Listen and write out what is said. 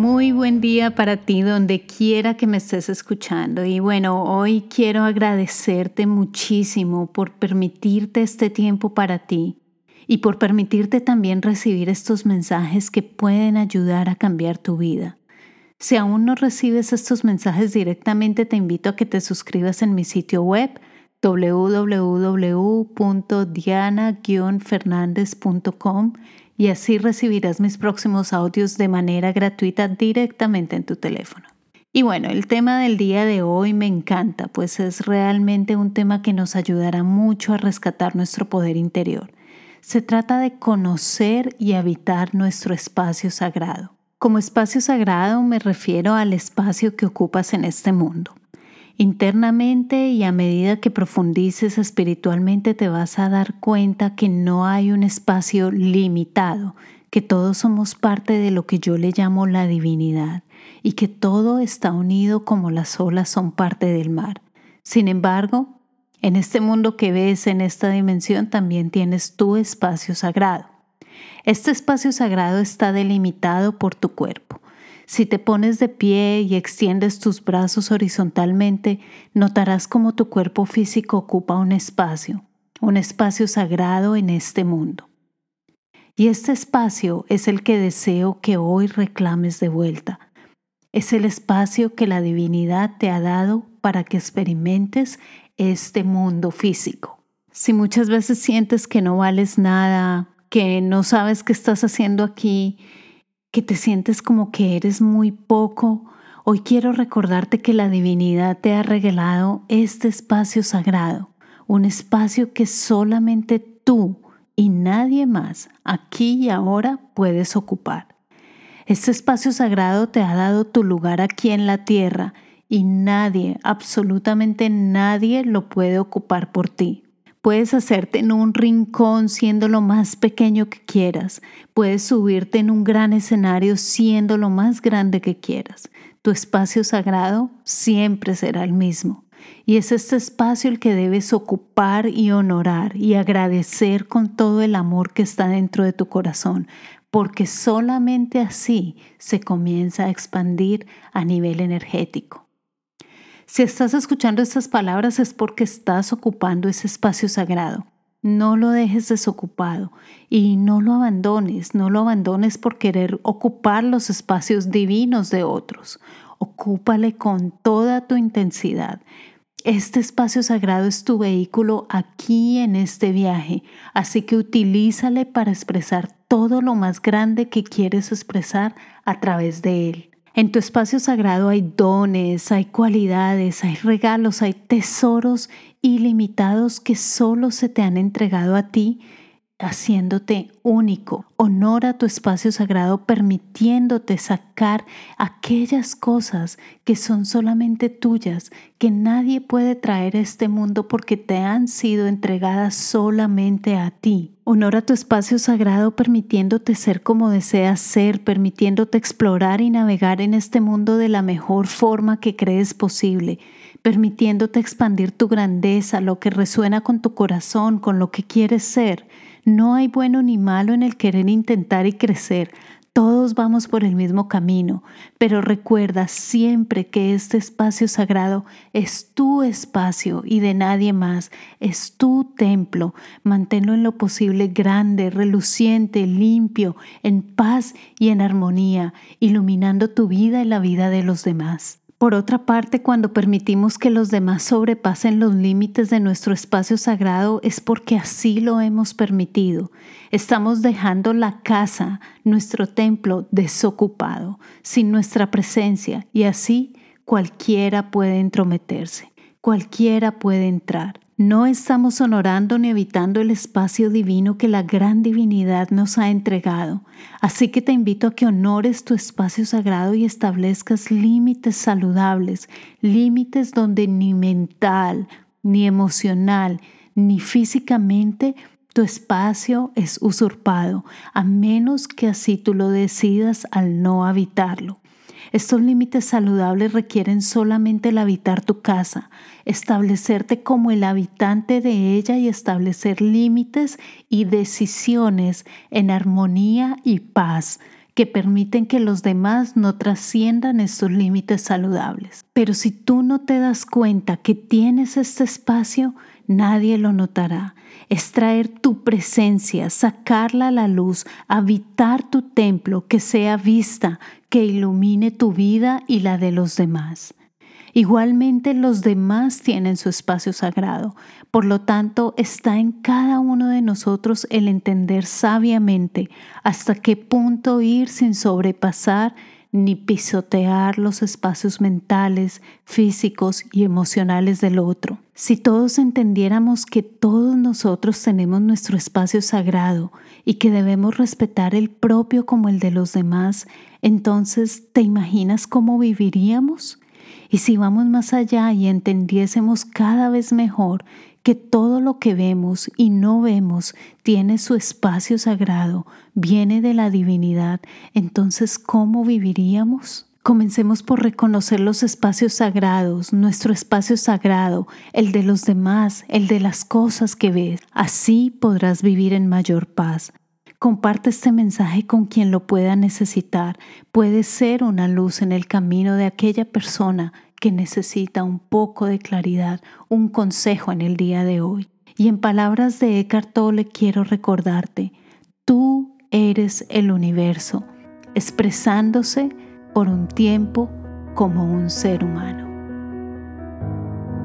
Muy buen día para ti donde quiera que me estés escuchando. Y bueno, hoy quiero agradecerte muchísimo por permitirte este tiempo para ti y por permitirte también recibir estos mensajes que pueden ayudar a cambiar tu vida. Si aún no recibes estos mensajes directamente, te invito a que te suscribas en mi sitio web www.diana-fernandez.com y así recibirás mis próximos audios de manera gratuita directamente en tu teléfono. Y bueno, el tema del día de hoy me encanta, pues es realmente un tema que nos ayudará mucho a rescatar nuestro poder interior. Se trata de conocer y habitar nuestro espacio sagrado. Como espacio sagrado me refiero al espacio que ocupas en este mundo. Internamente y a medida que profundices espiritualmente te vas a dar cuenta que no hay un espacio limitado, que todos somos parte de lo que yo le llamo la divinidad y que todo está unido como las olas son parte del mar. Sin embargo, en este mundo que ves, en esta dimensión, también tienes tu espacio sagrado. Este espacio sagrado está delimitado por tu cuerpo. Si te pones de pie y extiendes tus brazos horizontalmente, notarás cómo tu cuerpo físico ocupa un espacio, un espacio sagrado en este mundo. Y este espacio es el que deseo que hoy reclames de vuelta. Es el espacio que la divinidad te ha dado para que experimentes este mundo físico. Si muchas veces sientes que no vales nada, que no sabes qué estás haciendo aquí, que te sientes como que eres muy poco, hoy quiero recordarte que la divinidad te ha regalado este espacio sagrado, un espacio que solamente tú y nadie más aquí y ahora puedes ocupar. Este espacio sagrado te ha dado tu lugar aquí en la tierra y nadie, absolutamente nadie lo puede ocupar por ti. Puedes hacerte en un rincón siendo lo más pequeño que quieras. Puedes subirte en un gran escenario siendo lo más grande que quieras. Tu espacio sagrado siempre será el mismo. Y es este espacio el que debes ocupar y honorar y agradecer con todo el amor que está dentro de tu corazón, porque solamente así se comienza a expandir a nivel energético. Si estás escuchando estas palabras es porque estás ocupando ese espacio sagrado. No lo dejes desocupado y no lo abandones, no lo abandones por querer ocupar los espacios divinos de otros. Ocúpale con toda tu intensidad. Este espacio sagrado es tu vehículo aquí en este viaje, así que utilízale para expresar todo lo más grande que quieres expresar a través de él. En tu espacio sagrado hay dones, hay cualidades, hay regalos, hay tesoros ilimitados que solo se te han entregado a ti haciéndote único. Honora tu espacio sagrado permitiéndote sacar aquellas cosas que son solamente tuyas, que nadie puede traer a este mundo porque te han sido entregadas solamente a ti. Honora tu espacio sagrado permitiéndote ser como deseas ser, permitiéndote explorar y navegar en este mundo de la mejor forma que crees posible permitiéndote expandir tu grandeza, lo que resuena con tu corazón, con lo que quieres ser. No hay bueno ni malo en el querer intentar y crecer. Todos vamos por el mismo camino, pero recuerda siempre que este espacio sagrado es tu espacio y de nadie más, es tu templo. Manténlo en lo posible grande, reluciente, limpio, en paz y en armonía, iluminando tu vida y la vida de los demás. Por otra parte, cuando permitimos que los demás sobrepasen los límites de nuestro espacio sagrado es porque así lo hemos permitido. Estamos dejando la casa, nuestro templo, desocupado, sin nuestra presencia, y así cualquiera puede entrometerse, cualquiera puede entrar. No estamos honorando ni evitando el espacio divino que la gran divinidad nos ha entregado. Así que te invito a que honores tu espacio sagrado y establezcas límites saludables, límites donde ni mental, ni emocional, ni físicamente tu espacio es usurpado, a menos que así tú lo decidas al no habitarlo. Estos límites saludables requieren solamente el habitar tu casa, establecerte como el habitante de ella y establecer límites y decisiones en armonía y paz que permiten que los demás no trasciendan estos límites saludables. Pero si tú no te das cuenta que tienes este espacio, nadie lo notará. Es traer tu presencia, sacarla a la luz, habitar tu templo, que sea vista, que ilumine tu vida y la de los demás. Igualmente los demás tienen su espacio sagrado, por lo tanto está en cada uno de nosotros el entender sabiamente hasta qué punto ir sin sobrepasar ni pisotear los espacios mentales, físicos y emocionales del otro. Si todos entendiéramos que todos nosotros tenemos nuestro espacio sagrado y que debemos respetar el propio como el de los demás, entonces ¿te imaginas cómo viviríamos? Y si vamos más allá y entendiésemos cada vez mejor que todo lo que vemos y no vemos tiene su espacio sagrado, viene de la divinidad, entonces ¿cómo viviríamos? Comencemos por reconocer los espacios sagrados, nuestro espacio sagrado, el de los demás, el de las cosas que ves. Así podrás vivir en mayor paz. Comparte este mensaje con quien lo pueda necesitar. Puede ser una luz en el camino de aquella persona que necesita un poco de claridad, un consejo en el día de hoy. Y en palabras de Eckhart Tolle quiero recordarte, tú eres el universo, expresándose por un tiempo como un ser humano.